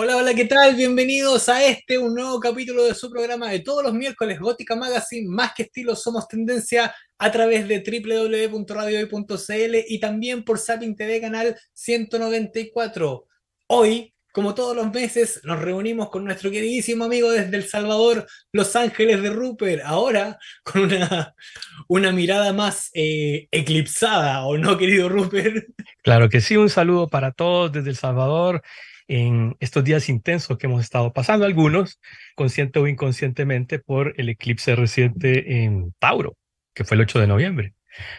Hola, hola, ¿qué tal? Bienvenidos a este, un nuevo capítulo de su programa de todos los miércoles, Gótica Magazine, más que estilo, somos tendencia a través de www.radiohoy.cl y también por Sapping TV Canal 194. Hoy, como todos los meses, nos reunimos con nuestro queridísimo amigo desde El Salvador, Los Ángeles de Rupert, ahora con una, una mirada más eh, eclipsada, ¿o no, querido Rupert? Claro que sí, un saludo para todos desde El Salvador en estos días intensos que hemos estado pasando, algunos consciente o inconscientemente por el eclipse reciente en Tauro, que fue el 8 de noviembre.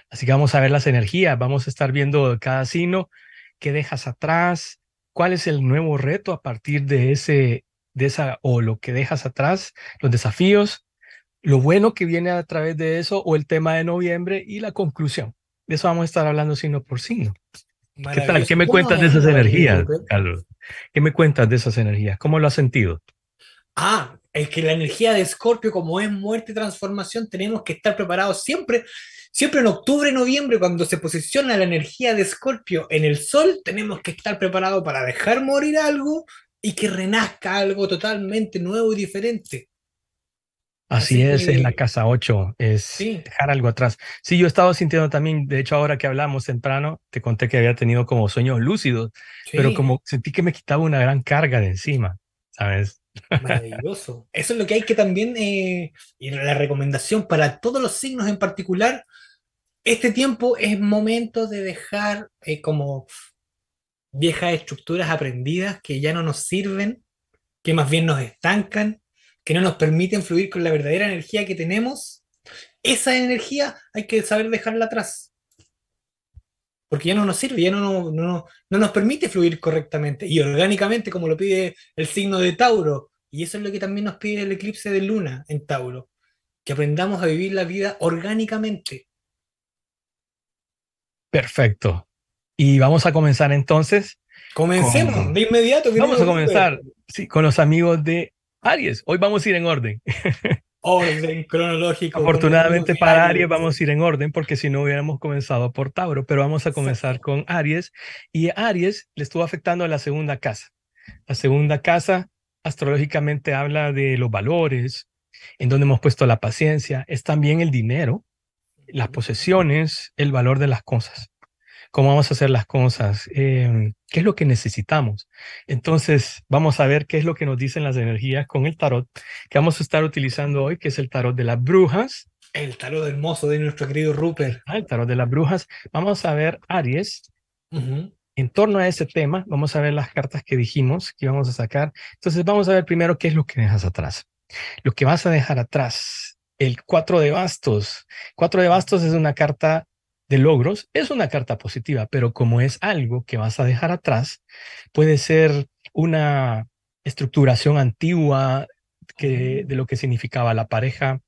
Así que vamos a ver las energías, vamos a estar viendo cada signo, qué dejas atrás, cuál es el nuevo reto a partir de ese, de esa, o lo que dejas atrás, los desafíos, lo bueno que viene a través de eso, o el tema de noviembre y la conclusión. De eso vamos a estar hablando signo por signo. ¿Qué tal? ¿Qué me cuentas de esas energías, Carlos? ¿Qué me cuentas de esas energías? ¿Cómo lo has sentido? Ah, es que la energía de Escorpio, como es muerte y transformación, tenemos que estar preparados siempre. Siempre en octubre, noviembre, cuando se posiciona la energía de Escorpio en el Sol, tenemos que estar preparados para dejar morir algo y que renazca algo totalmente nuevo y diferente. Así, es, es la casa 8, es dejar algo atrás. Sí, yo he estado sintiendo también, de hecho ahora que hablamos temprano, te conté que había tenido como sueños lúcidos, pero como sentí que me quitaba una gran carga de encima, ¿sabes? Maravilloso. Eso es lo que hay que también, eh, y la recomendación para todos los signos en particular, este tiempo es momento de dejar eh, como viejas estructuras aprendidas que ya no nos sirven, que más bien nos estancan que no nos permiten fluir con la verdadera energía que tenemos, esa energía hay que saber dejarla atrás. Porque ya no nos sirve, ya no, no, no nos permite fluir correctamente y orgánicamente como lo pide el signo de Tauro. Y eso es lo que también nos pide el eclipse de luna en Tauro, que aprendamos a vivir la vida orgánicamente. Perfecto. Y vamos a comenzar entonces. Comencemos de inmediato. Vamos a comenzar sí, con los amigos de Aries, hoy vamos a ir en orden. Orden cronológico. Afortunadamente para Aries vamos a ir en orden porque si no hubiéramos comenzado por Tauro, pero vamos a comenzar con Aries y Aries le estuvo afectando a la segunda casa. La segunda casa astrológicamente habla de los valores, en donde hemos puesto la paciencia, es también el dinero, las posesiones, el valor de las cosas cómo vamos a hacer las cosas, em, qué es lo que necesitamos. Entonces, vamos a ver qué es lo que nos dicen las energías con el tarot que vamos a estar utilizando hoy, que es el tarot de las brujas. El tarot hermoso de nuestro querido Rupert. Ah, el tarot de las brujas. Vamos a ver Aries. En torno a ese tema, vamos a ver las cartas que dijimos que íbamos a sacar. Entonces, vamos a ver primero qué es lo que dejas atrás. Lo que vas a dejar atrás, el cuatro de bastos. Cuatro de bastos es una carta de logros es una carta positiva, pero como es algo que vas a dejar atrás, puede ser una estructuración antigua que, de lo que significaba la pareja,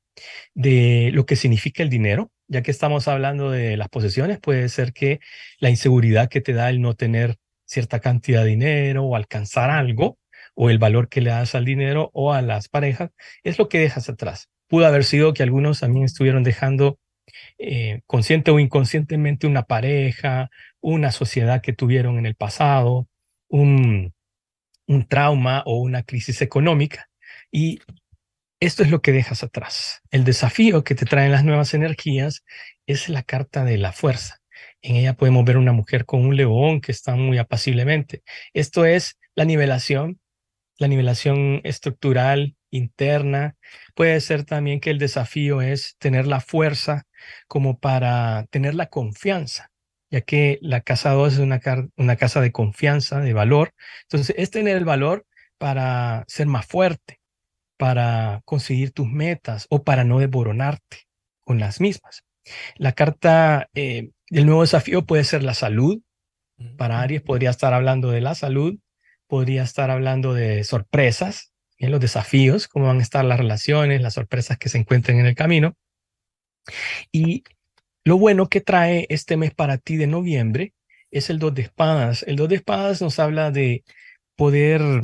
de lo que significa el dinero, ya que estamos hablando de las posesiones, puede ser que la inseguridad que te da el no tener cierta cantidad de dinero o alcanzar algo, o el valor que le das al dinero o a las parejas, es lo que dejas atrás. Pudo haber sido que algunos también estuvieron dejando eh, consciente o inconscientemente una pareja, una sociedad que tuvieron en el pasado, un, un trauma o una crisis económica. Y esto es lo que dejas atrás. El desafío que te traen las nuevas energías es la carta de la fuerza. En ella podemos ver una mujer con un león que está muy apaciblemente. Esto es la nivelación, la nivelación estructural interna. Puede ser también que el desafío es tener la fuerza como para tener la confianza, ya que la casa 2 es una, una casa de confianza, de valor. Entonces, es tener el valor para ser más fuerte, para conseguir tus metas o para no desboronarte con las mismas. La carta eh, del nuevo desafío puede ser la salud. Para Aries podría estar hablando de la salud, podría estar hablando de sorpresas, en los desafíos, cómo van a estar las relaciones, las sorpresas que se encuentren en el camino. Y lo bueno que trae este mes para ti de noviembre es el dos de espadas. El dos de espadas nos habla de poder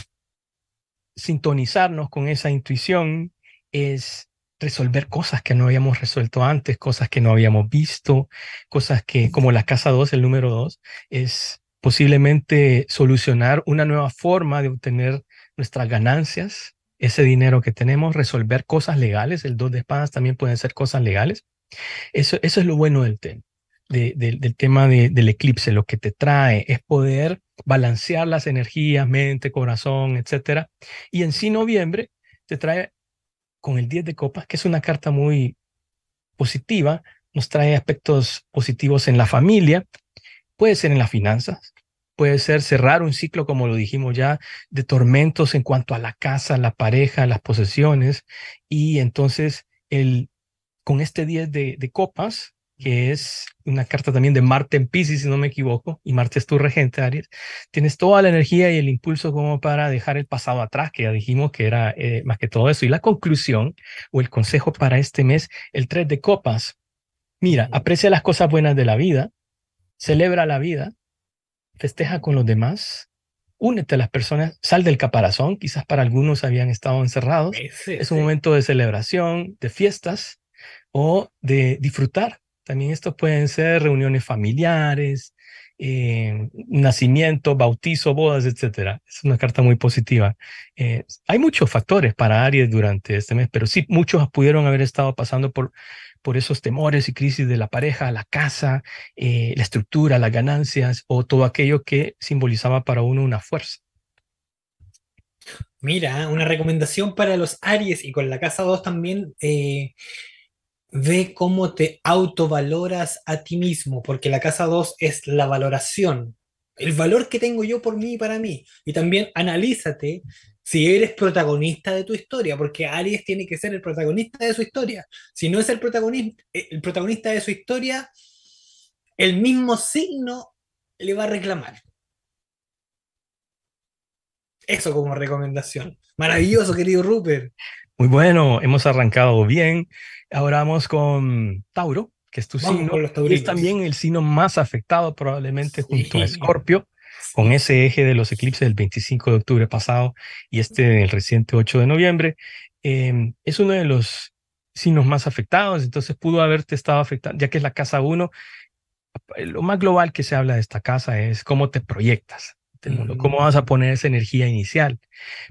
sintonizarnos con esa intuición, es resolver cosas que no habíamos resuelto antes, cosas que no habíamos visto, cosas que, como la casa 2, el número 2, es posiblemente solucionar una nueva forma de obtener nuestras ganancias, ese dinero que tenemos, resolver cosas legales. El dos de espadas también pueden ser cosas legales. Eso, eso es lo bueno del tema, del tema del eclipse. Lo que te trae es poder balancear las energías, mente, corazón, etcétera. Y en sí noviembre te trae con el 10 de copas, que es una carta muy positiva, nos trae aspectos positivos en la familia, puede ser en las finanzas, puede ser cerrar un ciclo, como lo dijimos ya, de tormentos en cuanto a la casa, la pareja, las posesiones, y entonces el, con este 10 de, copas, que es una carta también de Marte en Pisces, si no me equivoco, y Marte es tu regente, Aries, tienes toda la energía y el impulso como para dejar el pasado atrás, que ya dijimos que era eh, más que todo eso. Y la conclusión o el consejo para este mes, el 3 de copas, mira, aprecia las cosas buenas de la vida, celebra la vida, festeja con los demás, únete a las personas, sal del caparazón, quizás para algunos habían estado encerrados. es un momento de celebración, de fiestas o de disfrutar. También estos pueden ser reuniones familiares, eh, nacimiento, bautizo, bodas, etcétera. Es una carta muy positiva. Eh, hay muchos factores para Aries durante este mes, pero sí, muchos pudieron haber estado pasando por por esos temores y crisis de la pareja, la casa, eh, la estructura, las ganancias o todo aquello que simbolizaba para uno una fuerza. Mira, una recomendación para los Aries y con la casa 2 también, eh, ve cómo te autovaloras a ti mismo, porque la casa 2 es la valoración, el valor que tengo yo por mí y para mí. Y también analízate si eres protagonista de tu historia, porque Aries tiene que ser el protagonista de su historia. Si no es el protagonista, eh, el protagonista de su historia, el mismo signo le va a reclamar. Eso como recomendación. Maravilloso, querido Rupert. Muy bueno, hemos arrancado bien. Ahora vamos con Tauro, que es tu signo. Y es también el signo más afectado probablemente junto a Escorpio con ese eje de los eclipses del 25 de octubre pasado y este del reciente 8 de noviembre, em, es uno de los signos más afectados, entonces pudo haberte estado afectando, ya que es la casa 1, lo más global que se habla de esta casa es cómo te proyectas. mundo, cómo vas a poner esa energía inicial,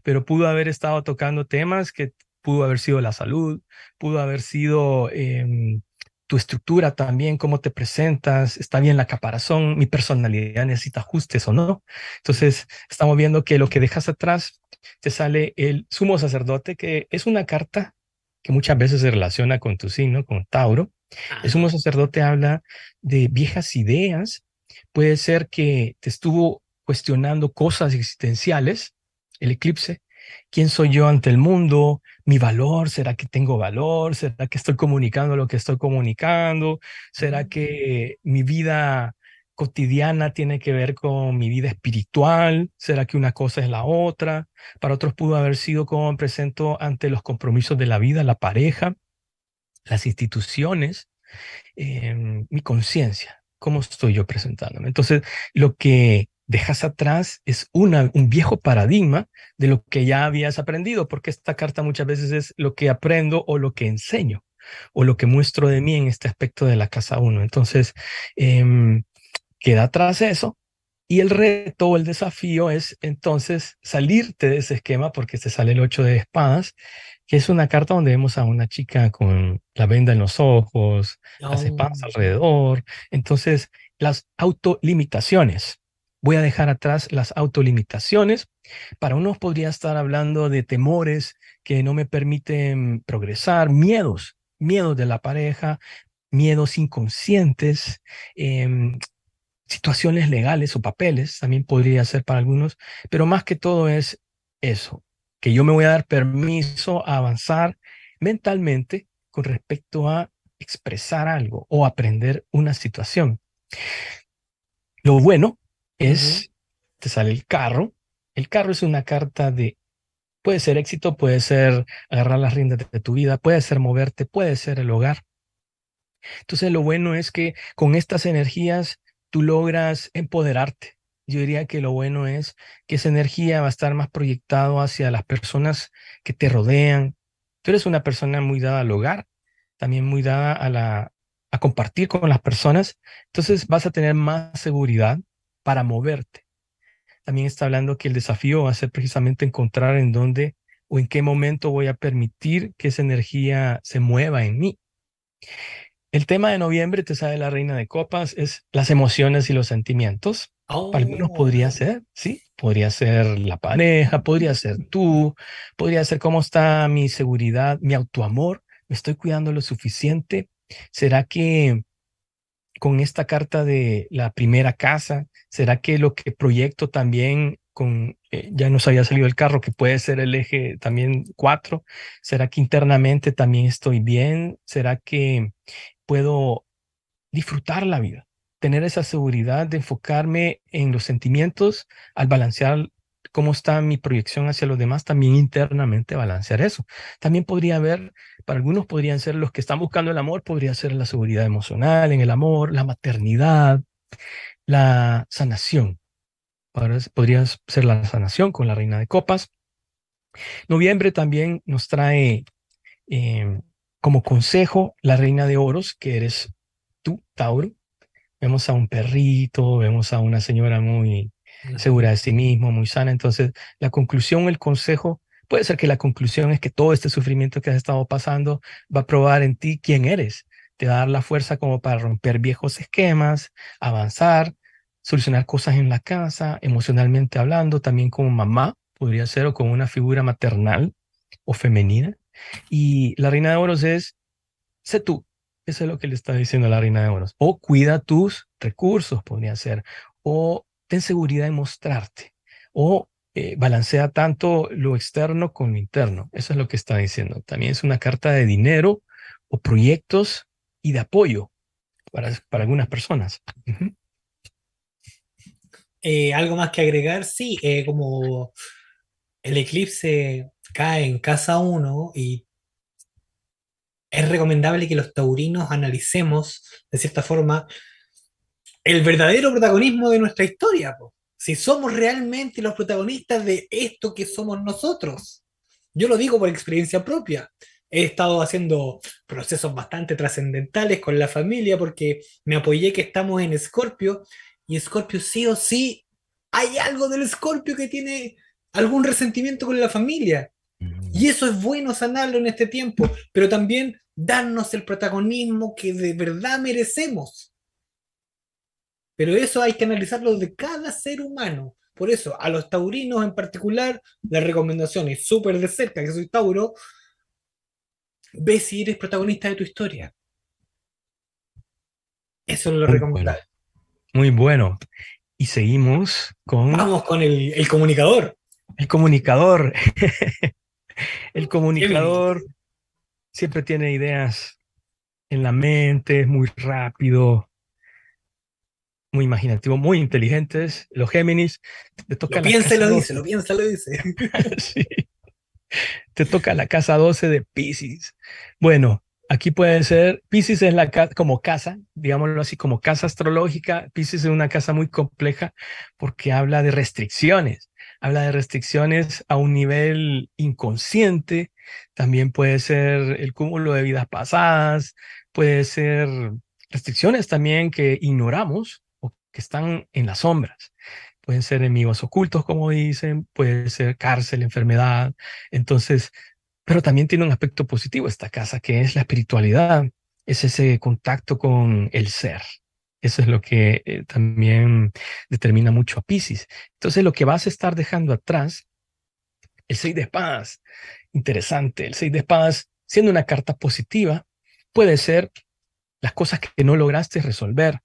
pero pudo haber estado tocando temas que pudo haber sido la salud, pudo haber sido eh, tu estructura también, cómo te presentas, está bien la caparazón, mi personalidad necesita ajustes o no. Entonces, estamos viendo que lo que dejas atrás te sale el sumo sacerdote, que es una carta que muchas veces se relaciona con tu signo, con Tauro. El sumo sacerdote habla de viejas ideas. Puede ser que te estuvo cuestionando cosas existenciales, el eclipse, ¿Quién soy yo ante el mundo? ¿Mi valor? ¿Será que tengo valor? ¿Será que estoy comunicando lo que estoy comunicando? ¿Será que mi vida cotidiana tiene que ver con mi vida espiritual? ¿Será que una cosa es la otra? Para otros pudo haber sido como me presento ante los compromisos de la vida, la pareja, las instituciones, em, mi conciencia. ¿Cómo estoy yo presentándome? Entonces, lo que dejas atrás es una, un viejo paradigma de lo que ya habías aprendido, porque esta carta muchas veces es lo que aprendo o lo que enseño o lo que muestro de mí en este aspecto de la casa 1. Entonces, em, queda atrás eso y el reto o el desafío es entonces salirte de ese esquema porque te sale el 8 de espadas, que es una carta donde vemos a una chica con la venda en los ojos, las espadas oh. alrededor. Entonces, las autolimitaciones Voy a dejar atrás las autolimitaciones. Para unos podría estar hablando de temores que no me permiten progresar, miedos, miedos de la pareja, miedos inconscientes, em, situaciones legales o papeles, también podría ser para algunos, pero más que todo es eso, que yo me voy a dar permiso a avanzar mentalmente con respecto a expresar algo o aprender una situación. Lo bueno es, te sale el carro. El carro es una carta de, puede ser éxito, puede ser agarrar las riendas de, tu vida, puede ser moverte, puede ser el hogar. Entonces lo bueno es que con estas energías tú logras empoderarte. Yo diría que lo bueno es que esa energía va a estar más proyectado hacia las personas que te rodean. Tú eres una persona muy dada al hogar, también muy dada a la a compartir con las personas. Entonces vas a tener más seguridad, para moverte. También está hablando que el desafío va a ser precisamente encontrar en dónde o en qué momento voy a permitir que esa energía se mueva en mí. El tema de noviembre, te sabe la reina de copas, es las emociones y los sentimientos. Para algunos podría oh. ser, sí, podría ser la pareja, podría ser tú, podría ser cómo está mi seguridad, mi autoamor, me estoy cuidando lo suficiente. ¿Será que con esta carta de la primera casa, será que lo que proyecto también con, eh, ya nos había salido el carro, que puede ser el eje también cuatro, será que internamente también estoy bien? ¿Será que puedo disfrutar la vida? Tener esa seguridad de enfocarme en los sentimientos al balancear cómo está mi proyección hacia los demás, también internamente balancear eso. También podría haber, para algunos podrían ser los que están buscando el amor, podría ser la seguridad emocional en el amor, la maternidad, la sanación. Podría ser la sanación con la reina de copas. Noviembre también nos trae em, como consejo la reina de oros, que eres tú, Tauro. Vemos a un perrito, vemos a una señora muy segura de sí mismo, muy sana. Entonces, la conclusión, el consejo, puede ser que la conclusión es que todo este sufrimiento que has estado pasando va a probar en ti quién eres. Te va a dar la fuerza como para romper viejos esquemas, avanzar, solucionar cosas en la casa, emocionalmente hablando, también como mamá, podría ser, o como una figura maternal o femenina. Y la reina de oros es, sé tú. Eso es lo que le está diciendo la reina de oros. O cuida tus recursos, podría ser. O ten seguridad en mostrarte o eh, balancea tanto lo externo con lo interno. Eso es lo que está diciendo. También es una carta de dinero o proyectos y de apoyo para, para algunas personas. Eh, algo más que agregar, sí, eh, como el eclipse cae en casa 1 y es recomendable que los taurinos analicemos de cierta forma el verdadero protagonismo de nuestra historia. Si somos realmente los protagonistas de esto que somos nosotros. Yo lo digo por experiencia propia. He estado haciendo procesos bastante trascendentales con la familia porque me apoyé que estamos en Escorpio y Escorpio sí o sí hay algo del Escorpio que tiene algún resentimiento con la familia. Y mm. eso es bueno sanarlo en este tiempo, pero también darnos el protagonismo que de verdad merecemos. Pero eso hay que analizarlo de cada ser humano. Por eso, a los taurinos en particular, la recomendación es súper de cerca, que soy Tauro, ve si eres protagonista de tu historia. Eso es lo recomendable. Muy bueno. Y seguimos con... Vamos con el, el comunicador. El comunicador. el comunicador siempre tiene ideas en la mente, es muy rápido, muy imaginativo, muy inteligentes. Los Géminis te toca lo piensa y lo dice, lo piensa y lo dice. sí. Te toca la casa 12 de Pisces. Bueno, aquí puede ser, Pisces es la como casa, digámoslo así, como casa astrológica. Pisces es una casa muy compleja porque habla de restricciones. Habla de restricciones a un nivel inconsciente. También puede ser el cúmulo de vidas pasadas. Puede ser restricciones también que ignoramos que están en las sombras. Pueden ser enemigos ocultos, como dicen, puede ser cárcel, enfermedad. Entonces, pero también tiene un aspecto positivo esta casa, que es la espiritualidad, es ese contacto con el ser. Eso es lo que eh, también determina mucho a Pisces. Entonces, lo que vas a estar dejando atrás, el seis de espadas, interesante, el seis de espadas, siendo una carta positiva, puede ser las cosas que no lograste resolver,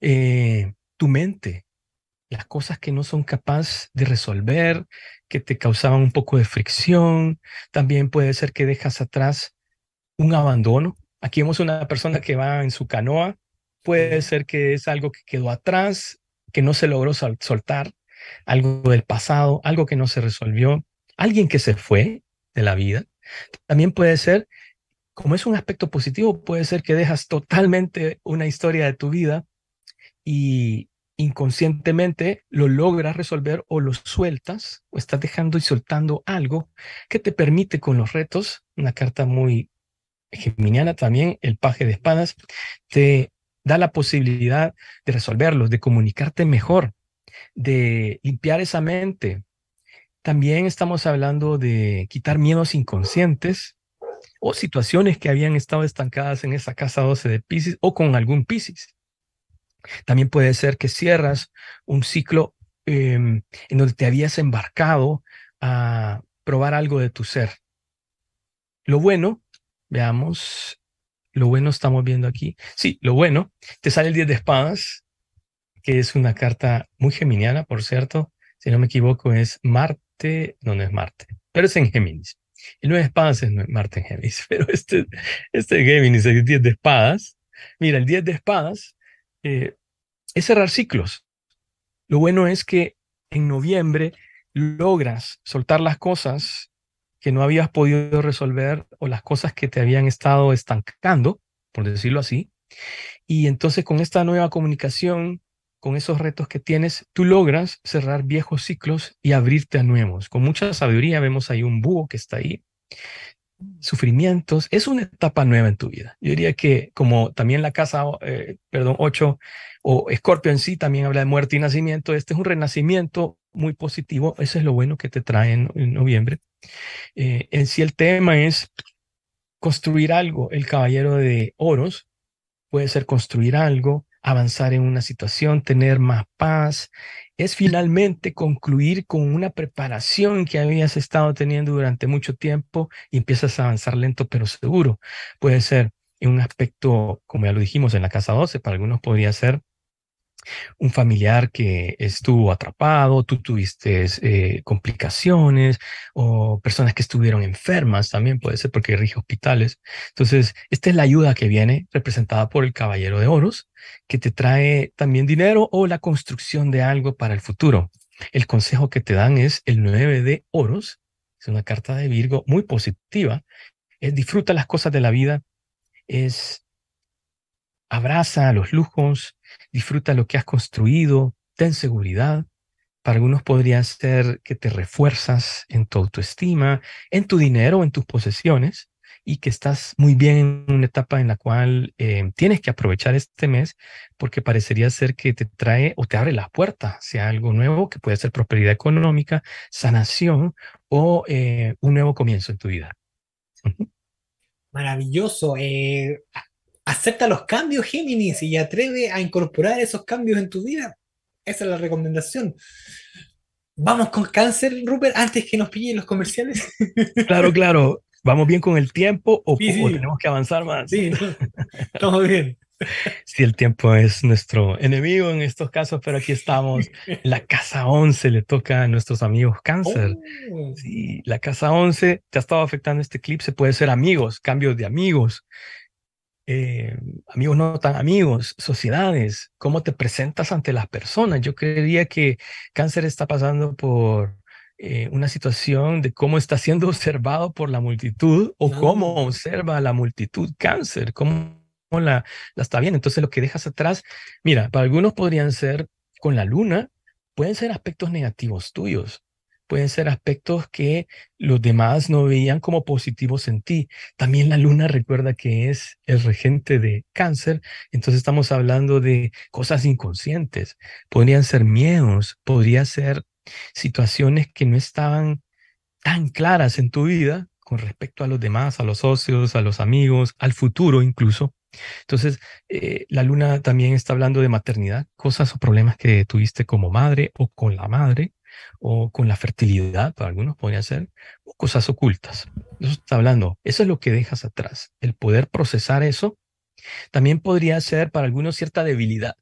eh, tu mente, las cosas que no son capaz de resolver, que te causaban un poco de fricción. También puede ser que dejas atrás un abandono. Aquí vemos una persona que va en su canoa. Puede ser que es algo que quedó atrás, que no se logró soltar, algo del pasado, algo que no se resolvió, alguien que se fue de la vida. También puede ser, como es un aspecto positivo, puede ser que dejas totalmente una historia de tu vida y inconscientemente lo logras resolver o lo sueltas o estás dejando y soltando algo que te permite con los retos, una carta muy geminiana también, el paje de espadas, te da la posibilidad de resolverlos, de comunicarte mejor, de limpiar esa mente. También estamos hablando de quitar miedos inconscientes o situaciones que habían estado estancadas en esa casa 12 de Pisces o con algún Pisces. También puede ser que cierras un ciclo em, en donde te habías embarcado a probar algo de tu ser. Lo bueno, veamos, lo bueno estamos viendo aquí. Sí, lo bueno, te sale el 10 de espadas, que es una carta muy geminiana, por cierto. Si no me equivoco, es Marte, no, no es Marte, pero es en Géminis. El 9 de espadas es Marte en Géminis, pero este, este Géminis, el 10 de espadas. Mira, el 10 de espadas eh, es cerrar ciclos. Lo bueno es que en noviembre logras soltar las cosas que no habías podido resolver o las cosas que te habían estado estancando, por decirlo así. Y entonces con esta nueva comunicación, con esos retos que tienes, tú logras cerrar viejos ciclos y abrirte a nuevos. Con mucha sabiduría vemos ahí un búho que está ahí sufrimientos, es una etapa nueva en tu vida. Yo diría que como también la casa, eh, perdón, 8 o Escorpio en sí también habla de muerte y nacimiento, este es un renacimiento muy positivo, eso es lo bueno que te trae en, noviembre. Eh, en sí el tema es construir algo, el caballero de oros puede ser construir algo, avanzar en una situación, tener más paz, es finalmente concluir con una preparación que habías estado teniendo durante mucho tiempo y empiezas a avanzar lento pero seguro. Puede ser en un aspecto, como ya lo dijimos en la casa 12, para algunos podría ser un familiar que estuvo atrapado, tú tuviste eh, complicaciones o personas que estuvieron enfermas también puede ser porque rige hospitales. Entonces, esta es la ayuda que viene representada por el caballero de oros, que te trae también dinero o la construcción de algo para el futuro. El consejo que te dan es el 9 de oros, es una carta de Virgo muy positiva, es disfruta las cosas de la vida, es abraza los lujos, disfruta lo que has construido, ten seguridad. Para algunos podría ser que te refuerzas en tu autoestima, en tu dinero, en tus posesiones y que estás muy bien en una etapa en la cual eh, tienes que aprovechar este mes porque parecería ser que te trae o te abre la puerta hacia algo nuevo que puede ser prosperidad económica, sanación o eh, un nuevo comienzo en tu vida. Maravilloso. Eh, acepta los cambios, Géminis, y atreve a incorporar esos cambios en tu vida. Esa es la recomendación. Vamos con cáncer, Rupert, antes que nos pillen los comerciales. Claro, claro. ¿Vamos bien con el tiempo o, tenemos que avanzar más? Sí, estamos bien. Si el tiempo es nuestro enemigo en estos casos, pero aquí estamos. La casa 11 le toca a nuestros amigos cáncer. Oh. Sí, la casa 11 te ha estado afectando este eclipse. Puede ser amigos, cambios de amigos, eh, amigos no tan amigos, sociedades, cómo te presentas ante las personas. Yo creería que cáncer está pasando por eh, una situación de cómo está siendo observado por la multitud o cómo observa la multitud cáncer, cómo la, la está viendo. Entonces lo que dejas atrás, mira, para algunos podrían ser con la luna, pueden ser aspectos negativos tuyos pueden ser aspectos que los demás no veían como positivos en ti. También la luna recuerda que es el regente de cáncer, entonces estamos hablando de cosas inconscientes. Podrían ser miedos, podría ser situaciones que no estaban tan claras en tu vida con respecto a los demás, a los socios, a los amigos, al futuro incluso. Entonces, eh, la luna también está hablando de maternidad, cosas o problemas que tuviste como madre o con la madre, o con la fertilidad, para algunos podría ser, o cosas ocultas. Eso está hablando, eso es lo que dejas atrás, el poder procesar eso. También podría ser para algunos cierta debilidad,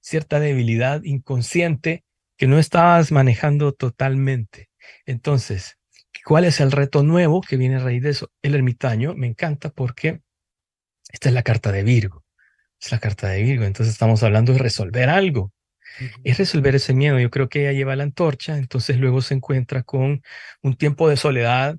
cierta debilidad inconsciente que no estabas manejando totalmente. Entonces, ¿cuál es el reto nuevo que viene a raíz de eso? El ermitaño me encanta porque esta es la carta de Virgo. Es la carta de Virgo. Entonces estamos hablando de resolver algo es resolver ese miedo. Yo creo que ella lleva la antorcha, entonces luego se encuentra con un tiempo de soledad,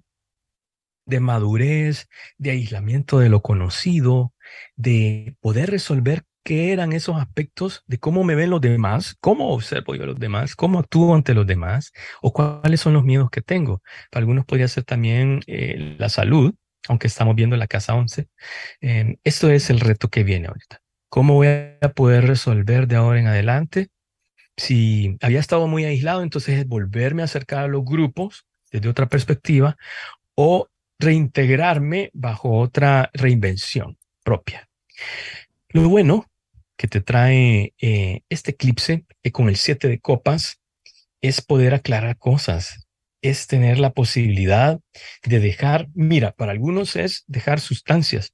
de madurez, de aislamiento de lo conocido, de poder resolver qué eran esos aspectos de cómo me ven los demás, cómo observo yo a los demás, cómo actúo ante los demás o cuáles son los miedos que tengo. Para algunos podría ser también eh, la salud, aunque estamos viendo la casa 11. Em, esto es el reto que viene ahorita. ¿Cómo voy a poder resolver de ahora en adelante? Si había estado muy aislado, entonces es volverme a acercar a los grupos desde otra perspectiva o reintegrarme bajo otra reinvención propia. Lo bueno que te trae eh, este eclipse que con el 7 de copas es poder aclarar cosas, es tener la posibilidad de dejar, mira, para algunos es dejar sustancias,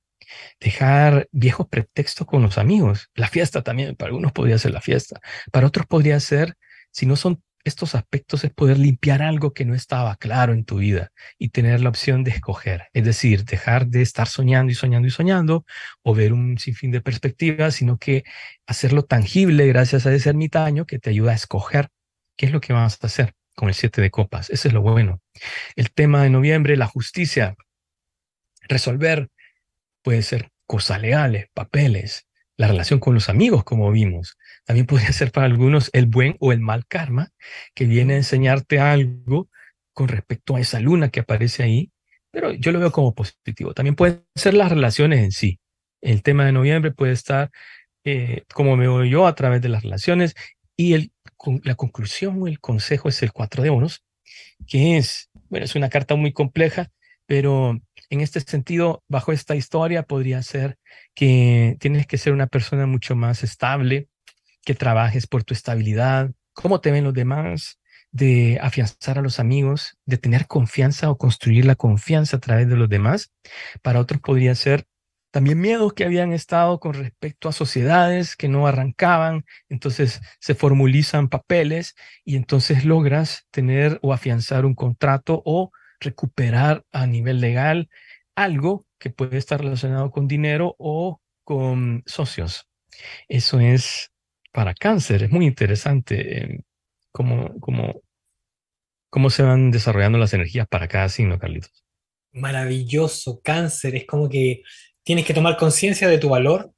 dejar viejos pretextos con los amigos. La fiesta también, para algunos podría ser la fiesta, para otros podría ser, si no son estos aspectos, es poder limpiar algo que no estaba claro en tu vida y tener la opción de escoger. Es decir, dejar de estar soñando y soñando y soñando o ver un sinfín de perspectivas, sino que hacerlo tangible gracias a ese ermitaño que te ayuda a escoger qué es lo que vas a hacer con el siete de copas. Ese es lo bueno. El tema de noviembre, la justicia, resolver puede ser cosas legales, papeles, la relación con los amigos, como vimos. También podría ser para algunos el buen o el mal karma, que viene a enseñarte algo con respecto a esa luna que aparece ahí, pero yo lo veo como positivo. También pueden ser las relaciones en sí. El tema de noviembre puede estar, eh, como me veo yo, a través de las relaciones y el, la conclusión o el consejo es el cuatro de oros, que es, bueno, es una carta muy compleja, pero en este sentido, bajo esta historia, podría ser que tienes que ser una persona mucho más estable, que trabajes por tu estabilidad, cómo te ven los demás, de afianzar a los amigos, de tener confianza o construir la confianza a través de los demás. Para otros podría ser también miedos que habían estado con respecto a sociedades que no arrancaban, entonces se formulizan papeles y entonces logras tener o afianzar un contrato o recuperar a nivel legal algo que puede estar relacionado con dinero o con socios. Eso es para cáncer, es muy interesante eh, cómo, cómo, cómo se van desarrollando las energías para cada signo, Carlitos. Maravilloso, cáncer, es como que tienes que tomar conciencia de tu valor,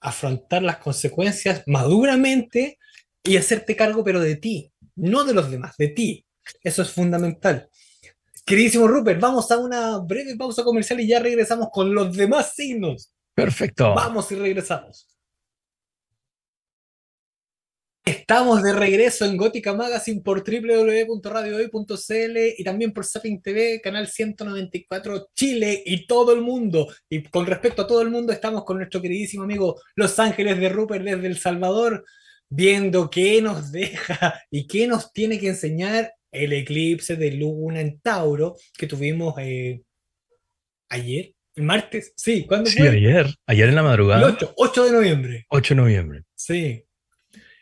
afrontar las consecuencias maduramente y hacerte cargo, pero de ti, no de los demás, de ti. Eso es fundamental. Queridísimo Rupert, vamos a una breve pausa comercial y ya regresamos con los demás signos. Perfecto. Vamos y regresamos. Estamos de regreso en Gótica Magazine por www.radiohoy.cl y también por Zapping TV, canal 194 Chile y todo el mundo. Y con respecto a todo el mundo, estamos con nuestro queridísimo amigo Los Ángeles de Rupert desde El Salvador, viendo qué nos deja y qué nos tiene que enseñar el eclipse de luna en Tauro que tuvimos eh, ayer, el martes, sí, ¿cuándo sí, ayer, ayer en la madrugada. El 8, 8 de noviembre. 8 de noviembre. Sí,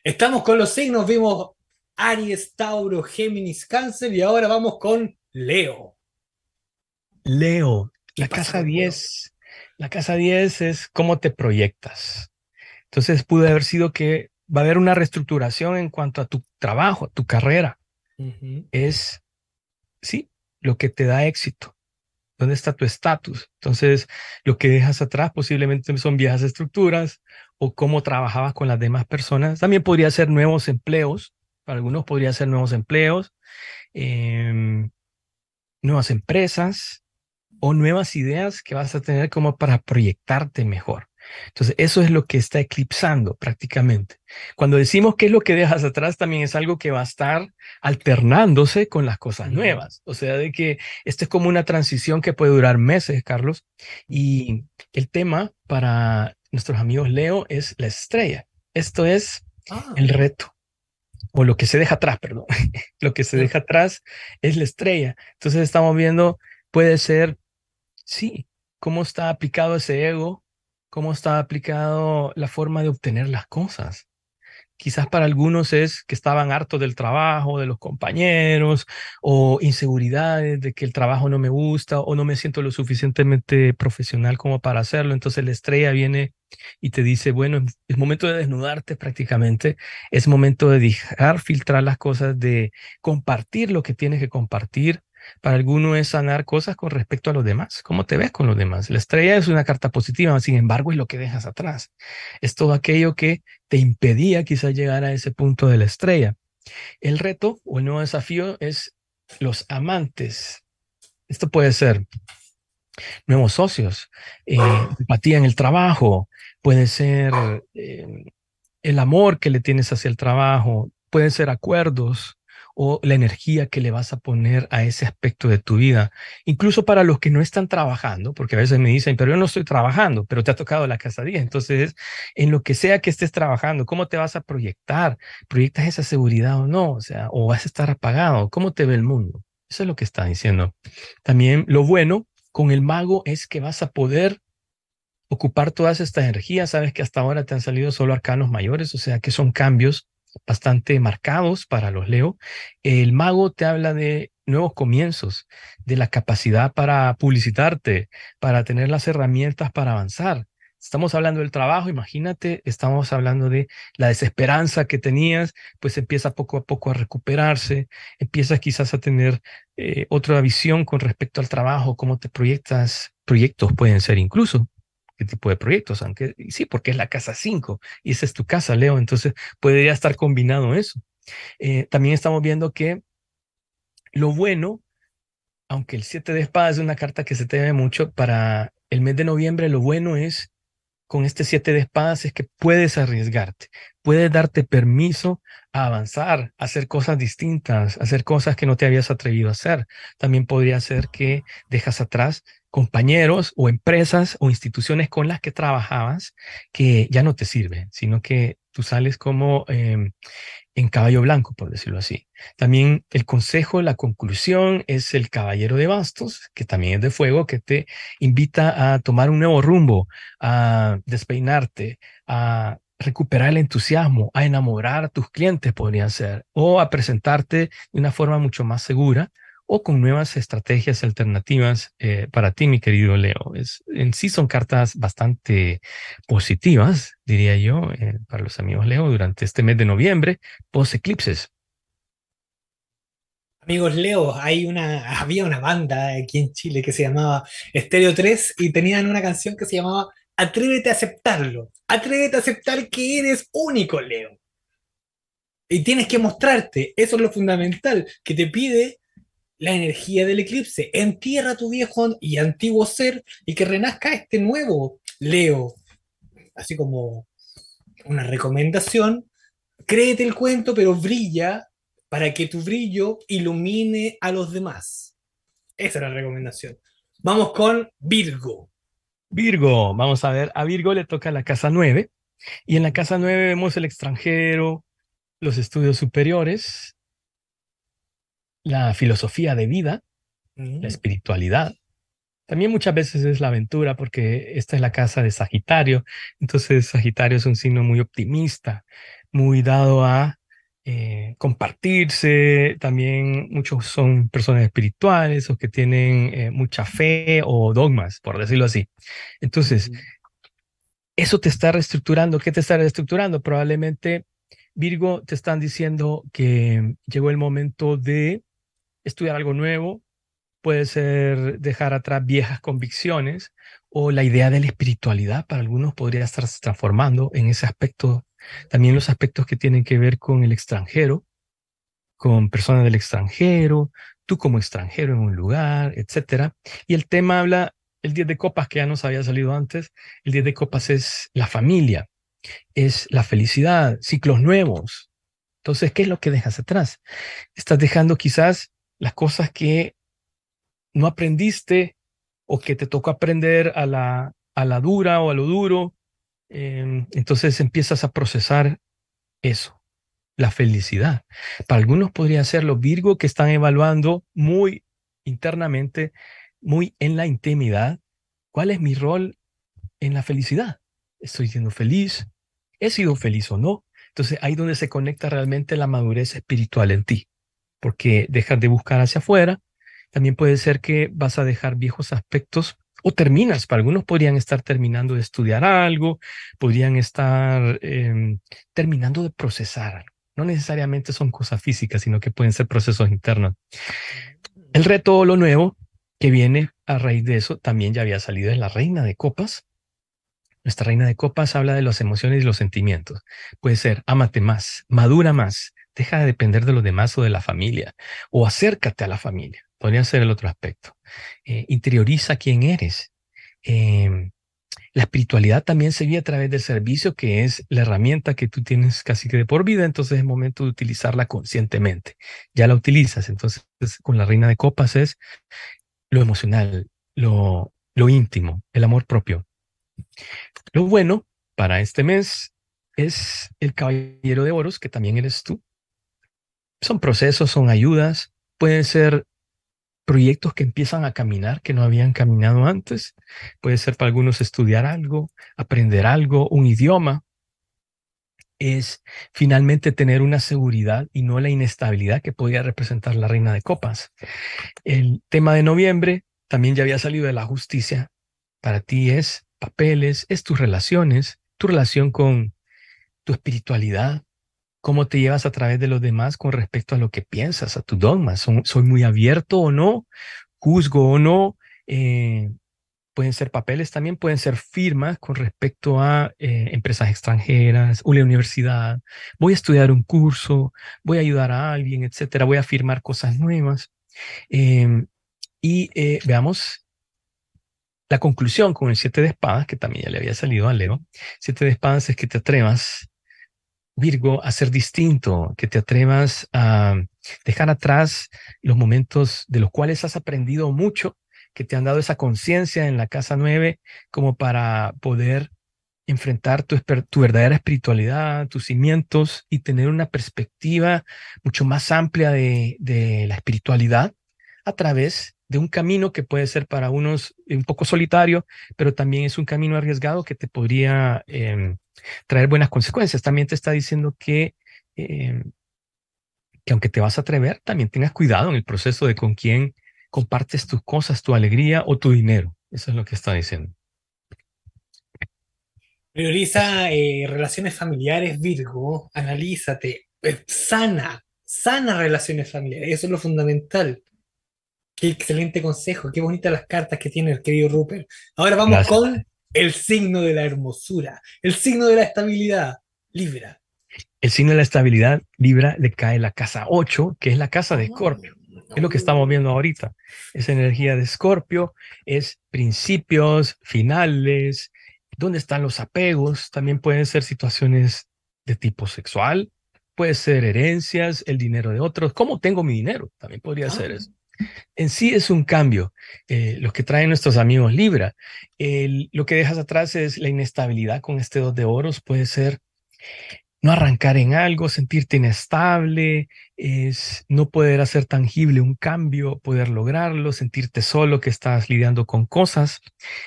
Estamos con los signos, vimos Aries, Tauro, Géminis, Cáncer y ahora vamos con Leo. Leo, la casa 10. La casa 10 es cómo te proyectas. Entonces pudo haber sido que va a haber una reestructuración en cuanto a tu trabajo, a tu carrera. Es, sí, lo que te da éxito. ¿Dónde está tu estatus? Entonces, lo que dejas atrás posiblemente son viejas estructuras o cómo trabajabas con las demás personas. También podría ser nuevos empleos. Para algunos podría ser nuevos empleos, em, nuevas empresas o nuevas ideas que vas a tener como para proyectarte mejor. Entonces, eso es lo que está eclipsando prácticamente. Cuando decimos qué es lo que dejas atrás, también es algo que va a estar alternándose con las cosas nuevas. O sea, de que esto es como una transición que puede durar meses, Carlos. Y el tema para nuestros amigos Leo es la estrella. Esto es ah. el reto. O lo que se deja atrás, perdón. lo que se deja atrás es la estrella. Entonces estamos viendo, puede ser, sí, cómo está aplicado ese ego cómo está aplicado la forma de obtener las cosas. Quizás para algunos es que estaban hartos del trabajo, de los compañeros, o inseguridades de que el trabajo no me gusta o no me siento lo suficientemente profesional como para hacerlo. Entonces la estrella viene y te dice, bueno, es momento de desnudarte prácticamente, es momento de dejar filtrar las cosas, de compartir lo que tienes que compartir, para alguno es sanar cosas con respecto a los demás. ¿Cómo te ves con los demás? La estrella es una carta positiva, sin embargo, es lo que dejas atrás. Es todo aquello que te impedía quizás llegar a ese punto de la estrella. El reto o el nuevo desafío es los amantes. Esto puede ser nuevos socios, eh, empatía en el trabajo, puede ser eh, el amor que le tienes hacia el trabajo, pueden ser acuerdos o la energía que le vas a poner a ese aspecto de tu vida. Incluso para los que no están trabajando, porque a veces me dicen, pero yo no estoy trabajando, pero te ha tocado la casadía. Entonces, en lo que sea que estés trabajando, ¿cómo te vas a proyectar? ¿Proyectas esa seguridad o no? O sea, o vas a estar apagado. ¿Cómo te ve el mundo? Eso es lo que está diciendo. También lo bueno con el mago es que vas a poder ocupar todas estas energías. Sabes que hasta ahora te han salido solo arcanos mayores, o sea que son cambios bastante marcados para los Leo. El mago te habla de nuevos comienzos, de la capacidad para publicitarte, para tener las herramientas para avanzar. Estamos hablando del trabajo, imagínate, estamos hablando de la desesperanza que tenías, pues empieza poco a poco a recuperarse, empiezas quizás a tener eh, otra visión con respecto al trabajo, cómo te proyectas, proyectos pueden ser incluso, qué tipo de proyectos, aunque sí, porque es la casa 5 y esa es tu casa, Leo, entonces podría estar combinado eso. Eh, también estamos viendo que lo bueno, aunque el 7 de espadas es una carta que se te ve mucho, para el mes de noviembre lo bueno es con este 7 de espadas es que puedes arriesgarte, puedes darte permiso a avanzar, a hacer cosas distintas, hacer cosas que no te habías atrevido a hacer. También podría ser que dejas atrás compañeros o empresas o instituciones con las que trabajabas que ya no te sirven, sino que tú sales como em, en caballo blanco, por decirlo así. También el consejo, la conclusión es el caballero de bastos, que también es de fuego, que te invita a tomar un nuevo rumbo, a despeinarte, a recuperar el entusiasmo, a enamorar a tus clientes, podrían ser, o a presentarte de una forma mucho más segura o con nuevas estrategias alternativas eh, para ti, mi querido Leo. Es, en sí son cartas bastante positivas, diría yo, eh, para los amigos Leo durante este mes de noviembre, post eclipses. Amigos Leo, hay una, había una banda aquí en Chile que se llamaba Estéreo 3 y tenían una canción que se llamaba Atrévete a aceptarlo. Atrévete a aceptar que eres único, Leo. Y tienes que mostrarte. Eso es lo fundamental, que te pide la energía del eclipse. Entierra tu viejo y antiguo ser y que renazca este nuevo Leo. Así como una recomendación. Créete el cuento, pero brilla para que tu brillo ilumine a los demás. Esa es la recomendación. Vamos con Virgo. Virgo, vamos a ver, a Virgo le toca la casa 9 y en la casa 9 vemos el extranjero, los estudios superiores, la filosofía de vida, la mm. espiritualidad. También muchas veces es la aventura porque esta es la casa de Sagitario. Entonces Sagitario es un signo muy optimista, muy dado a eh, compartirse. También muchos son personas espirituales o que tienen eh, mucha fe o dogmas, por decirlo así. Entonces, eso te está reestructurando. ¿Qué te está reestructurando? Probablemente Virgo te están diciendo que llegó el momento de estudiar algo nuevo, puede ser dejar atrás viejas convicciones o la idea de la espiritualidad para algunos podría estarse transformando en ese aspecto. También los aspectos que tienen que ver con el extranjero, con personas del extranjero, tú como extranjero en un lugar, etcétera. Y el tema habla, el 10 de copas que ya nos había salido antes, el 10 de copas es la familia, es la felicidad, ciclos nuevos. Entonces, ¿qué es lo que dejas atrás? Estás dejando quizás las cosas que no aprendiste o que te tocó aprender a la, a la dura o a lo duro. Em, entonces empiezas a procesar eso, la felicidad. Para algunos podría ser los Virgo que están evaluando muy internamente, muy en la intimidad, cuál es mi rol en la felicidad. ¿Estoy siendo feliz? ¿He sido feliz o no? Entonces ahí donde se conecta realmente la madurez espiritual en ti porque dejas de buscar hacia afuera. También puede ser que vas a dejar viejos aspectos o terminas. Para algunos podrían estar terminando de estudiar algo, podrían estar em, terminando de procesar. No necesariamente son cosas físicas, sino que pueden ser procesos internos. El reto, lo nuevo que viene a raíz de eso, también ya había salido en la reina de copas. Nuestra reina de copas habla de las emociones y los sentimientos. Puede ser, ámate más, madura más, Deja de depender de los demás o de la familia, o acércate a la familia. podría ser el otro aspecto. Eh, interioriza quién eres. Em, la espiritualidad también se vive a través del servicio, que es la herramienta que tú tienes casi que de por vida, entonces es momento de utilizarla conscientemente. Ya la utilizas, entonces con la reina de copas es lo emocional, lo, lo íntimo, el amor propio. Lo bueno para este mes es el caballero de oros, que también eres tú. Son procesos, son ayudas, pueden ser proyectos que empiezan a caminar que no habían caminado antes. Puede ser para algunos estudiar algo, aprender algo, un idioma. Es finalmente tener una seguridad y no la inestabilidad que podía representar la reina de copas. El tema de noviembre también ya había salido de la justicia. Para ti es papeles, es tus relaciones, tu relación con tu espiritualidad, cómo te llevas a través de los demás con respecto a lo que piensas, a tus dogmas. ¿Soy muy abierto o no? ¿Juzgo o no? Eh, pueden ser papeles, también pueden ser firmas con respecto a eh, empresas extranjeras la universidad. Voy a estudiar un curso, voy a ayudar a alguien, etcétera. Voy a firmar cosas nuevas. Em, y eh, veamos la conclusión con el siete de espadas, que también ya le había salido a Leo. Siete de espadas es que te atrevas Virgo, a ser distinto, que te atrevas a dejar atrás los momentos de los cuales has aprendido mucho, que te han dado esa conciencia en la casa nueve, como para poder enfrentar tu, tu, verdadera espiritualidad, tus cimientos y tener una perspectiva mucho más amplia de, de, la espiritualidad a través de un camino que puede ser para unos un poco solitario, pero también es un camino arriesgado que te podría eh, traer buenas consecuencias. También te está diciendo que, eh, que aunque te vas a atrever, también tengas cuidado en el proceso de con quién compartes tus cosas, tu alegría o tu dinero. Eso es lo que está diciendo. Prioriza eh, relaciones familiares, Virgo. Analízate. Eh, sana, sana relaciones familiares. Eso es lo fundamental. Qué excelente consejo. Qué bonitas las cartas que tiene el querido Rupert. Ahora vamos con el signo de la hermosura, el signo de la estabilidad, Libra. El signo de la estabilidad, Libra, le cae la casa 8, que es la casa de Escorpio. Es lo que estamos viendo ahorita. Esa energía de Escorpio es principios, finales, dónde están los apegos. También pueden ser situaciones de tipo sexual, puede ser herencias, el dinero de otros. ¿Cómo tengo mi dinero? También podría ser ah. eso en sí es un cambio, eh, lo que traen nuestros amigos Libra. lo que dejas atrás es la inestabilidad con este dos de oros, puede ser no arrancar en algo, sentirte inestable, es no poder hacer tangible un cambio, poder lograrlo, sentirte solo que estás lidiando con cosas.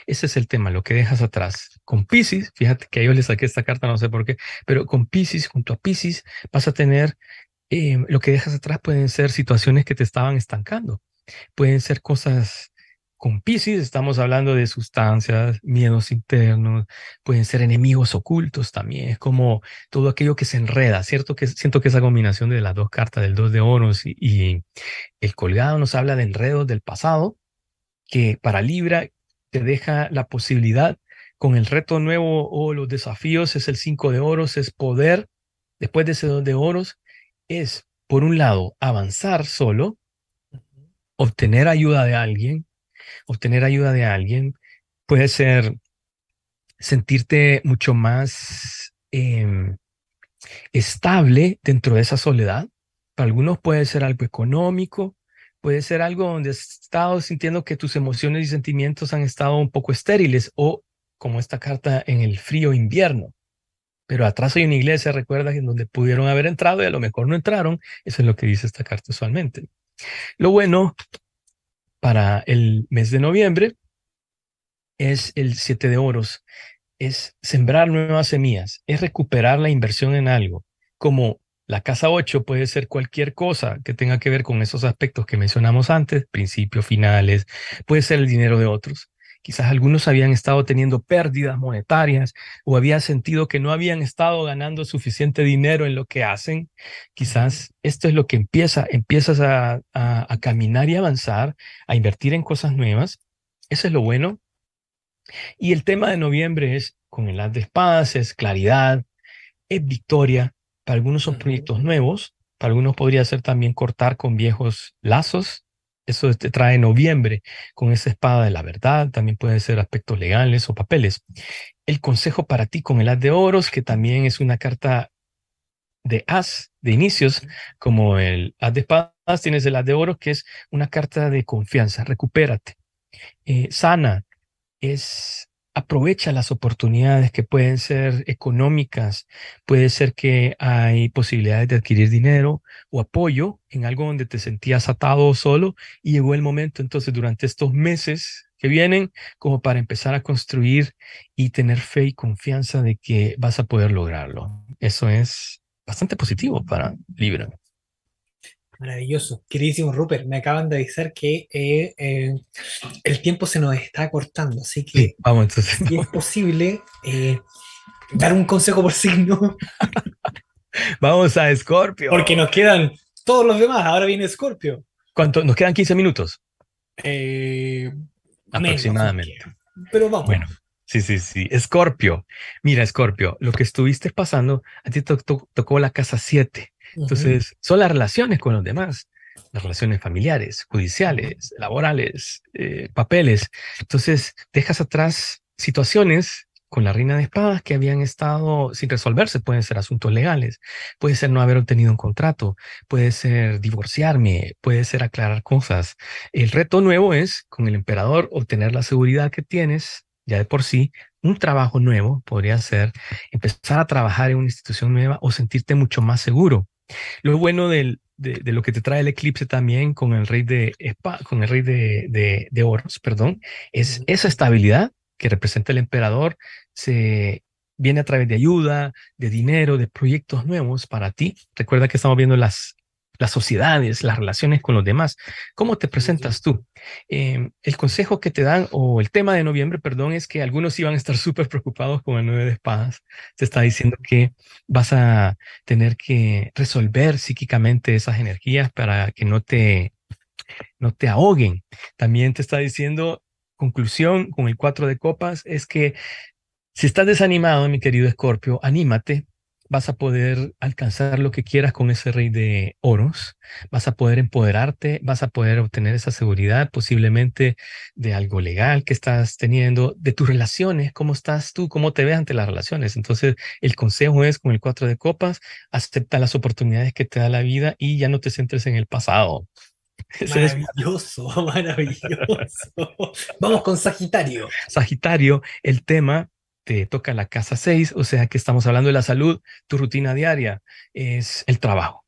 Ese es el tema, lo que dejas atrás. Con Pisces, fíjate que yo le saqué esta carta, no sé por qué, pero con Pisces, junto a Pisces, vas a tener eh, lo que dejas atrás pueden ser situaciones que te estaban estancando. Pueden ser cosas con Pisces, estamos hablando de sustancias, miedos internos, pueden ser enemigos ocultos también, es como todo aquello que se enreda, ¿cierto? Que siento que esa combinación de las dos cartas, del dos de oros y, y el colgado nos habla de enredos del pasado, que para Libra te deja la posibilidad con el reto nuevo o los desafíos, es el cinco de oros, es poder, después de ese dos de oros, es, por un lado, avanzar solo, obtener ayuda de alguien, obtener ayuda de alguien puede ser sentirte mucho más em, estable dentro de esa soledad. Para algunos puede ser algo económico, puede ser algo donde has estado sintiendo que tus emociones y sentimientos han estado un poco estériles o como esta carta en el frío invierno pero atrás hay una iglesia, recuerda, en donde pudieron haber entrado y a lo mejor no entraron. Eso es lo que dice esta carta usualmente. Lo bueno para el mes de noviembre es el siete de oros, es sembrar nuevas semillas, es recuperar la inversión en algo, como la casa 8 puede ser cualquier cosa que tenga que ver con esos aspectos que mencionamos antes, principios finales, puede ser el dinero de otros. Quizás algunos habían estado teniendo pérdidas monetarias o habían sentido que no habían estado ganando suficiente dinero en lo que hacen. Quizás esto es lo que empieza, empiezas a, caminar y avanzar, a invertir en cosas nuevas. Eso es lo bueno. Y el tema de noviembre es con el as de espadas, es claridad, es victoria. Para algunos son proyectos nuevos, para algunos podría ser también cortar con viejos lazos, Eso te trae noviembre con esa espada de la verdad. También puede ser aspectos legales o papeles. El consejo para ti con el as de oros, que también es una carta de as, de inicios, como el as de espadas, tienes el as de oros, que es una carta de confianza. Recupérate. Eh, sana es aprovecha las oportunidades que pueden ser económicas, puede ser que hay posibilidades de adquirir dinero o apoyo en algo donde te sentías atado o solo y llegó el momento entonces durante estos meses que vienen como para empezar a construir y tener fe y confianza de que vas a poder lograrlo. Eso es bastante positivo para Libra. Maravilloso. Queridísimo Rupert, me acaban de avisar que eh, eh, el tiempo se nos está cortando, así que vamos, entonces, si es posible eh, dar un consejo por signo. vamos a Scorpio. Porque nos quedan todos los demás, ahora viene Scorpio. ¿Cuánto? ¿Nos quedan 15 minutos? Aproximadamente. pero vamos. Bueno, Sí, sí, sí. Escorpio. Mira, Escorpio, lo que estuviste pasando, a ti te tocó la casa 7. Entonces, son las relaciones con los demás, las relaciones familiares, judiciales, laborales, eh, papeles. Entonces, dejas atrás situaciones con la reina de espadas que habían estado sin resolverse. Pueden ser asuntos legales, puede ser no haber obtenido un contrato, puede ser divorciarme, puede ser aclarar cosas. El reto nuevo es, con el emperador, obtener la seguridad que tienes ya de por sí, un trabajo nuevo podría ser empezar a trabajar en una institución nueva o sentirte mucho más seguro. Lo bueno de, lo que te trae el eclipse también con el rey de, con el rey de, de, oros, perdón, es esa estabilidad que representa el emperador se viene a través de ayuda, de dinero, de proyectos nuevos para ti. Recuerda que estamos viendo las las sociedades, las relaciones con los demás. ¿Cómo te presentas tú? Em, el consejo que te dan, o el tema de noviembre, perdón, es que algunos iban a estar súper preocupados con el nueve de espadas. Te está diciendo que vas a tener que resolver psíquicamente esas energías para que no te, no te ahoguen. También te está diciendo, conclusión con el cuatro de copas, es que si estás desanimado, mi querido Escorpio, anímate, vas a poder alcanzar lo que quieras con ese rey de oros, vas a poder empoderarte, vas a poder obtener esa seguridad posiblemente de algo legal que estás teniendo, de tus relaciones, cómo estás tú, cómo te ves ante las relaciones. Entonces, el consejo es con el cuatro de copas, acepta las oportunidades que te da la vida y ya no te centres en el pasado. Maravilloso, maravilloso. Vamos con Sagitario. Sagitario, el tema te toca la casa 6, o sea que estamos hablando de la salud, tu rutina diaria es el trabajo.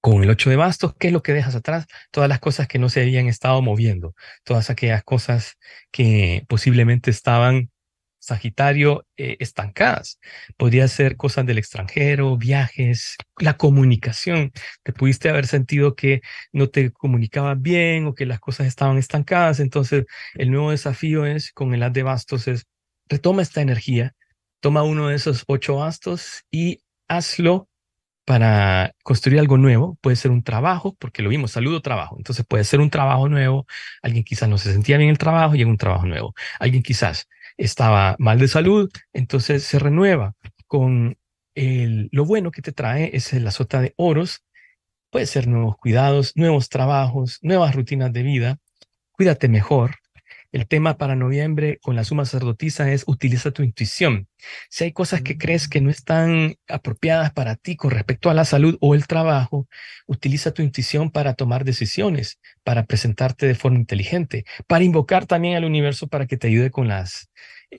Con el 8 de bastos, ¿qué es lo que dejas atrás? Todas las cosas que no se habían estado moviendo, todas aquellas cosas que posiblemente estaban Sagitario eh, estancadas. Podría ser cosas del extranjero, viajes, la comunicación. Te pudiste haber sentido que no te comunicabas bien o que las cosas estaban estancadas. Entonces, el nuevo desafío es con el haz de bastos es retoma esta energía, toma uno de esos ocho bastos y hazlo para construir algo nuevo. Puede ser un trabajo, porque lo vimos, saludo trabajo. Entonces puede ser un trabajo nuevo. Alguien quizás no se sentía bien el trabajo y llega un trabajo nuevo. Alguien quizás estaba mal de salud, entonces se renueva con el, lo bueno que te trae es la sota de oros. Puede ser nuevos cuidados, nuevos trabajos, nuevas rutinas de vida. Cuídate mejor, el tema para noviembre con la suma sacerdotisa es utiliza tu intuición. Si hay cosas que crees que no están apropiadas para ti con respecto a la salud o el trabajo, utiliza tu intuición para tomar decisiones, para presentarte de forma inteligente, para invocar también al universo para que te ayude con las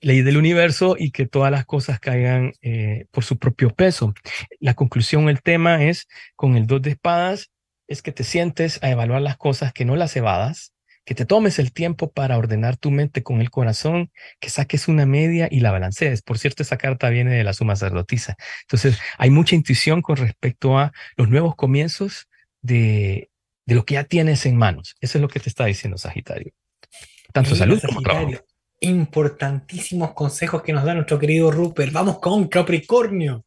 leyes del universo y que todas las cosas caigan eh, por su propio peso. La conclusión, el tema es con el dos de espadas, es que te sientes a evaluar las cosas que no las evadas, que te tomes el tiempo para ordenar tu mente con el corazón, que saques una media y la balancees. Por cierto, esa carta viene de la suma sacerdotisa. Entonces, hay mucha intuición con respecto a los nuevos comienzos de, de lo que ya tienes en manos. Eso es lo que te está diciendo Sagitario. Tanto salud como trabajo. Importantísimos consejos que nos da nuestro querido Rupert. Vamos con Capricornio.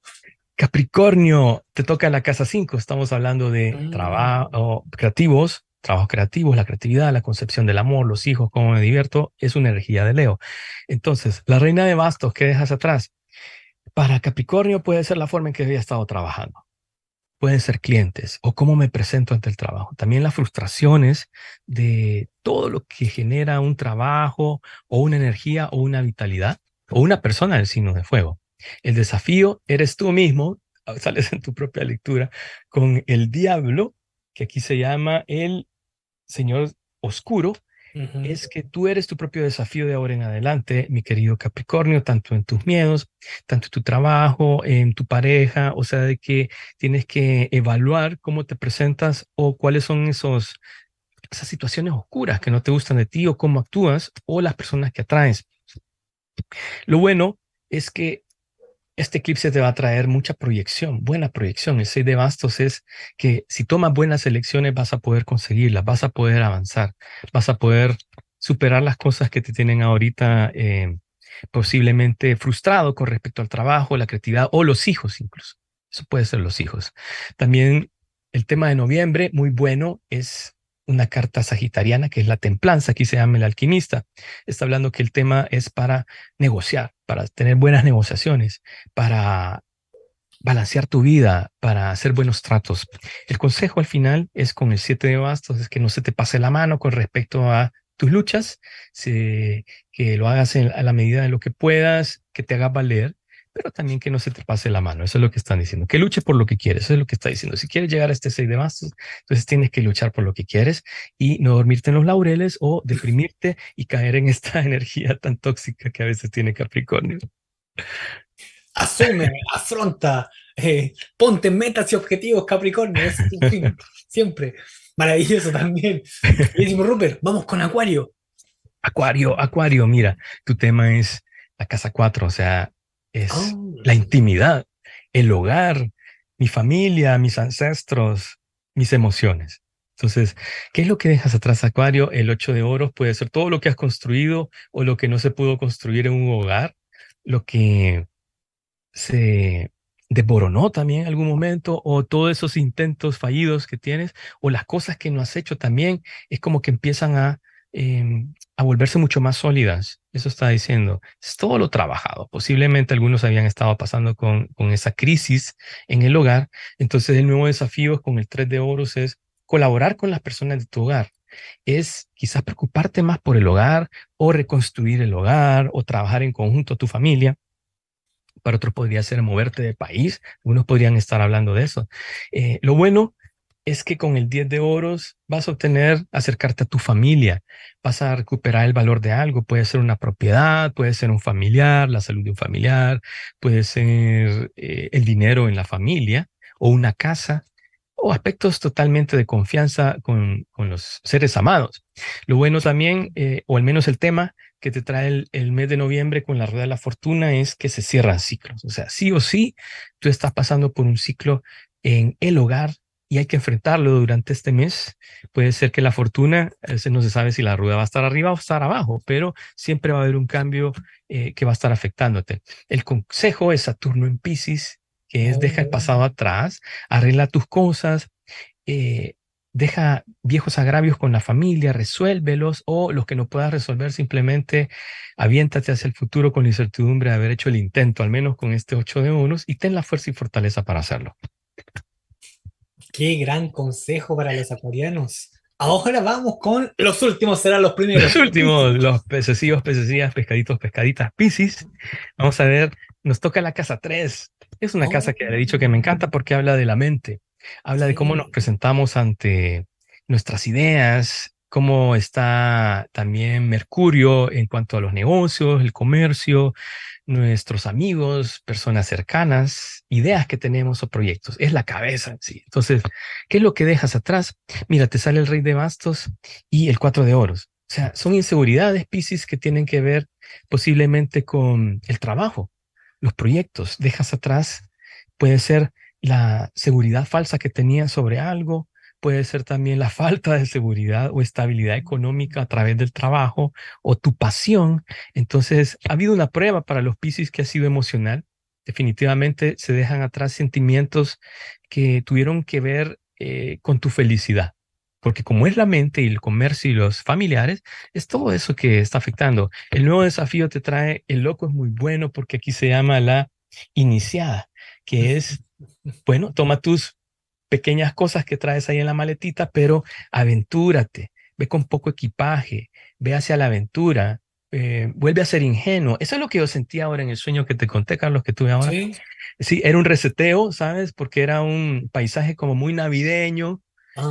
Capricornio, te toca la casa 5. Estamos hablando de mm. trabajo creativos, trabajos creativos, la creatividad, la concepción del amor, los hijos, cómo me divierto, es una energía de Leo. Entonces, la reina de bastos, ¿qué dejas atrás? Para Capricornio puede ser la forma en que había estado trabajando. pueden ser clientes o cómo me presento ante el trabajo. También las frustraciones de todo lo que genera un trabajo o una energía o una vitalidad o una persona del signo de fuego. El desafío eres tú mismo, sales en tu propia lectura, con el diablo, que aquí se llama el Señor Oscuro, es que tú eres tu propio desafío de ahora en adelante, mi querido Capricornio, tanto en tus miedos, tanto en tu trabajo, en tu pareja, o sea, de que tienes que evaluar cómo te presentas o cuáles son esos, esas situaciones oscuras que no te gustan de ti o cómo actúas o las personas que atraes. Lo bueno es que este eclipse te va a traer mucha proyección, buena proyección. El 6 de bastos es que si tomas buenas elecciones vas a poder conseguirlas, vas a poder avanzar, vas a poder superar las cosas que te tienen ahorita eh, posiblemente frustrado con respecto al trabajo, la creatividad o los hijos incluso. Eso puede ser los hijos. También el tema de noviembre, muy bueno, es una carta sagitariana que es la templanza, aquí se llama el alquimista. Está hablando que el tema es para negociar, para tener buenas negociaciones, para balancear tu vida, para hacer buenos tratos. El consejo al final es con el siete de bastos, es que no se te pase la mano con respecto a tus luchas, que lo hagas a la medida de lo que puedas, que te haga valer pero también que no se te pase la mano. Eso es lo que están diciendo. Que luche por lo que quieres. Eso es lo que está diciendo. Si quieres llegar a este 6 de bastos, entonces tienes que luchar por lo que quieres y no dormirte en los laureles o deprimirte y caer en esta energía tan tóxica que a veces tiene Capricornio. Asume, afronta, eh, ponte metas y objetivos, Capricornio. siempre. Maravilloso también. Y decimos, Rupert, vamos con Acuario. Acuario, Acuario, mira, tu tema es la casa 4, o sea, es oh. la intimidad, el hogar, mi familia, mis ancestros, mis emociones. Entonces, ¿qué es lo que dejas atrás, Acuario? El ocho de oros puede ser todo lo que has construido o lo que no se pudo construir en un hogar, lo que se desboronó también en algún momento, o todos esos intentos fallidos que tienes, o las cosas que no has hecho también, es como que empiezan a Em, a volverse mucho más sólidas. Eso está diciendo. Es todo lo trabajado. Posiblemente algunos habían estado pasando con, con esa crisis en el hogar. Entonces el nuevo desafío con el 3 de oros es colaborar con las personas de tu hogar. Es quizás preocuparte más por el hogar o reconstruir el hogar o trabajar en conjunto a tu familia. Para otros podría ser moverte de país. Algunos podrían estar hablando de eso. Eh, lo bueno es que con el 10 de oros vas a obtener acercarte a tu familia, vas a recuperar el valor de algo, puede ser una propiedad, puede ser un familiar, la salud de un familiar, puede ser eh, el dinero en la familia o una casa o aspectos totalmente de confianza con, los seres amados. Lo bueno también, eh, o al menos el tema que te trae el, el, mes de noviembre con la rueda de la fortuna es que se cierran ciclos. O sea, sí o sí, tú estás pasando por un ciclo en el hogar, y hay que enfrentarlo durante este mes. Puede ser que la fortuna, a veces no se sabe si la rueda va a estar arriba o estar abajo, pero siempre va a haber un cambio eh, que va a estar afectándote. El consejo es Saturno en Pisces, que es deja el oh. pasado atrás, arregla tus cosas, eh, deja viejos agravios con la familia, resuélvelos o los que no puedas resolver simplemente aviéntate hacia el futuro con la incertidumbre de haber hecho el intento, al menos con este ocho de unos, y ten la fuerza y fortaleza para hacerlo. Qué gran consejo para los acuarianos. Ahora vamos con los últimos, serán los primeros. Los últimos, los pececillos, pececillas, pescaditos, pescaditas, piscis. Vamos a ver, nos toca la casa 3. Es una casa que le he dicho que me encanta porque habla de la mente. Habla de cómo nos presentamos ante nuestras ideas, cómo está también Mercurio en cuanto a los negocios, el comercio, nuestros amigos, personas cercanas, ideas que tenemos o proyectos. Es la cabeza sí. Entonces, ¿qué es lo que dejas atrás? Mira, te sale el rey de bastos y el cuatro de oros. O sea, son inseguridades, Pisces, que tienen que ver posiblemente con el trabajo, los proyectos. Dejas atrás, puede ser la seguridad falsa que tenías sobre algo, puede ser también la falta de seguridad o estabilidad económica a través del trabajo o tu pasión. Entonces, ha habido una prueba para los Pisces que ha sido emocional. Definitivamente se dejan atrás sentimientos que tuvieron que ver eh, con tu felicidad. Porque como es la mente y el comercio y los familiares, es todo eso que está afectando. El nuevo desafío te trae, el loco es muy bueno porque aquí se llama la iniciada, que es, bueno, toma tus pequeñas cosas que traes ahí en la maletita, pero aventúrate, ve con poco equipaje, ve hacia la aventura, eh, vuelve a ser ingenuo. Eso es lo que yo sentía ahora en el sueño que te conté, Carlos, que tuve ahora. Sí. sí, era un reseteo, ¿sabes? Porque era un paisaje como muy navideño,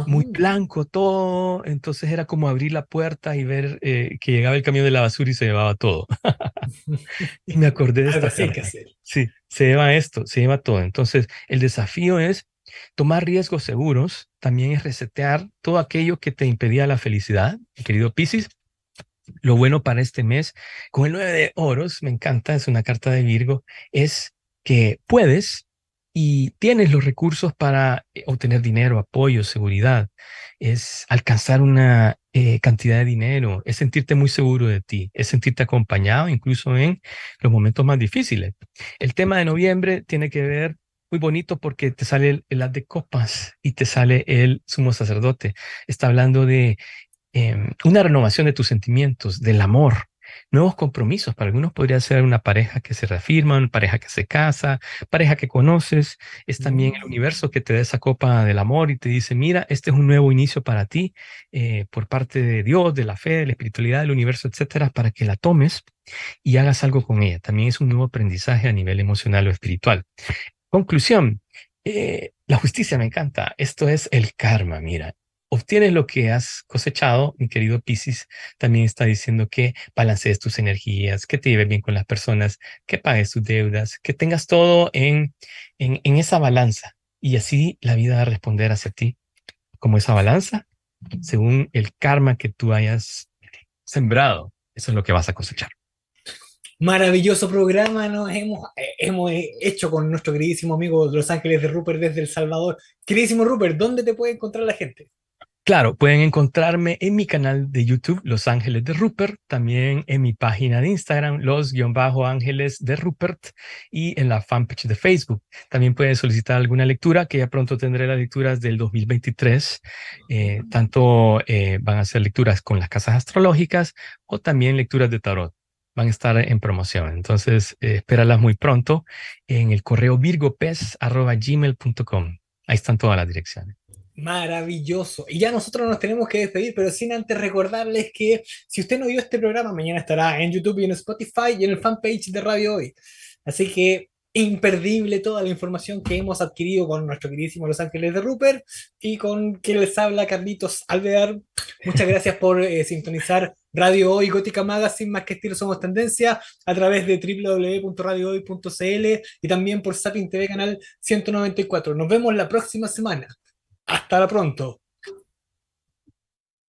muy blanco todo, entonces era como abrir la puerta y ver eh, que llegaba el camión de la basura y se llevaba todo. y me acordé de esta Sí, se lleva esto, se lleva todo. Entonces, el desafío es tomar riesgos seguros, también es resetear todo aquello que te impedía la felicidad, querido Piscis. Lo bueno para este mes, con el 9 de oros, me encanta, es una carta de Virgo, es que puedes y tienes los recursos para eh, obtener dinero, apoyo, seguridad, es alcanzar una eh, cantidad de dinero, es sentirte muy seguro de ti, es sentirte acompañado incluso en los momentos más difíciles. El tema de noviembre tiene que ver muy bonito porque te sale el, el de copas y te sale el sumo sacerdote. Está hablando de em, una renovación de tus sentimientos, del amor, nuevos compromisos. Para algunos podría ser una pareja que se reafirma, una pareja que se casa, pareja que conoces. Es también el mm. universo que te da esa copa del amor y te dice, mira, este es un nuevo inicio para ti eh, por parte de Dios, de la fe, de la espiritualidad, del universo, etcétera, para que la tomes y hagas algo con ella. También es un nuevo aprendizaje a nivel emocional o espiritual. Conclusión. Eh, la justicia me encanta. Esto es el karma, mira obtienes lo que has cosechado, mi querido Piscis, también está diciendo que balancees tus energías, que te lleves bien con las personas, que pagues tus deudas, que tengas todo en, en, en esa balanza y así la vida va a responder hacia ti como esa balanza según el karma que tú hayas sembrado. Eso es lo que vas a cosechar. Maravilloso programa nos hemos, eh, hemos hecho con nuestro queridísimo amigo Los Ángeles de Rupert desde El Salvador. Queridísimo Rupert, ¿dónde te puede encontrar la gente? Claro, pueden encontrarme en mi canal de YouTube, Los Ángeles de Rupert, también en mi página de Instagram, Los-Ángeles de Rupert, y en la fanpage de Facebook. También pueden solicitar alguna lectura, que ya pronto tendré las lecturas del 2023. Eh, tanto eh, van a ser lecturas con las casas astrológicas o también lecturas de tarot. Van a estar en promoción. Entonces, eh, espéralas muy pronto en el correo virgopes.gmail.com. Ahí están todas las direcciones. Maravilloso. Y ya nosotros nos tenemos que despedir, pero sin antes recordarles que si usted no vio este programa, mañana estará en YouTube y en Spotify y en el fanpage de Radio Hoy. Así que imperdible toda la información que hemos adquirido con nuestro queridísimo Los Ángeles de Rupert y con quien les habla Carlitos Alvear. Muchas gracias por eh, sintonizar Radio Hoy Gótica Magazine, más que estilo somos tendencia, a través de www.radiohoy.cl y también por Sapin TV Canal 194. Nos vemos la próxima semana. Hasta la pronto.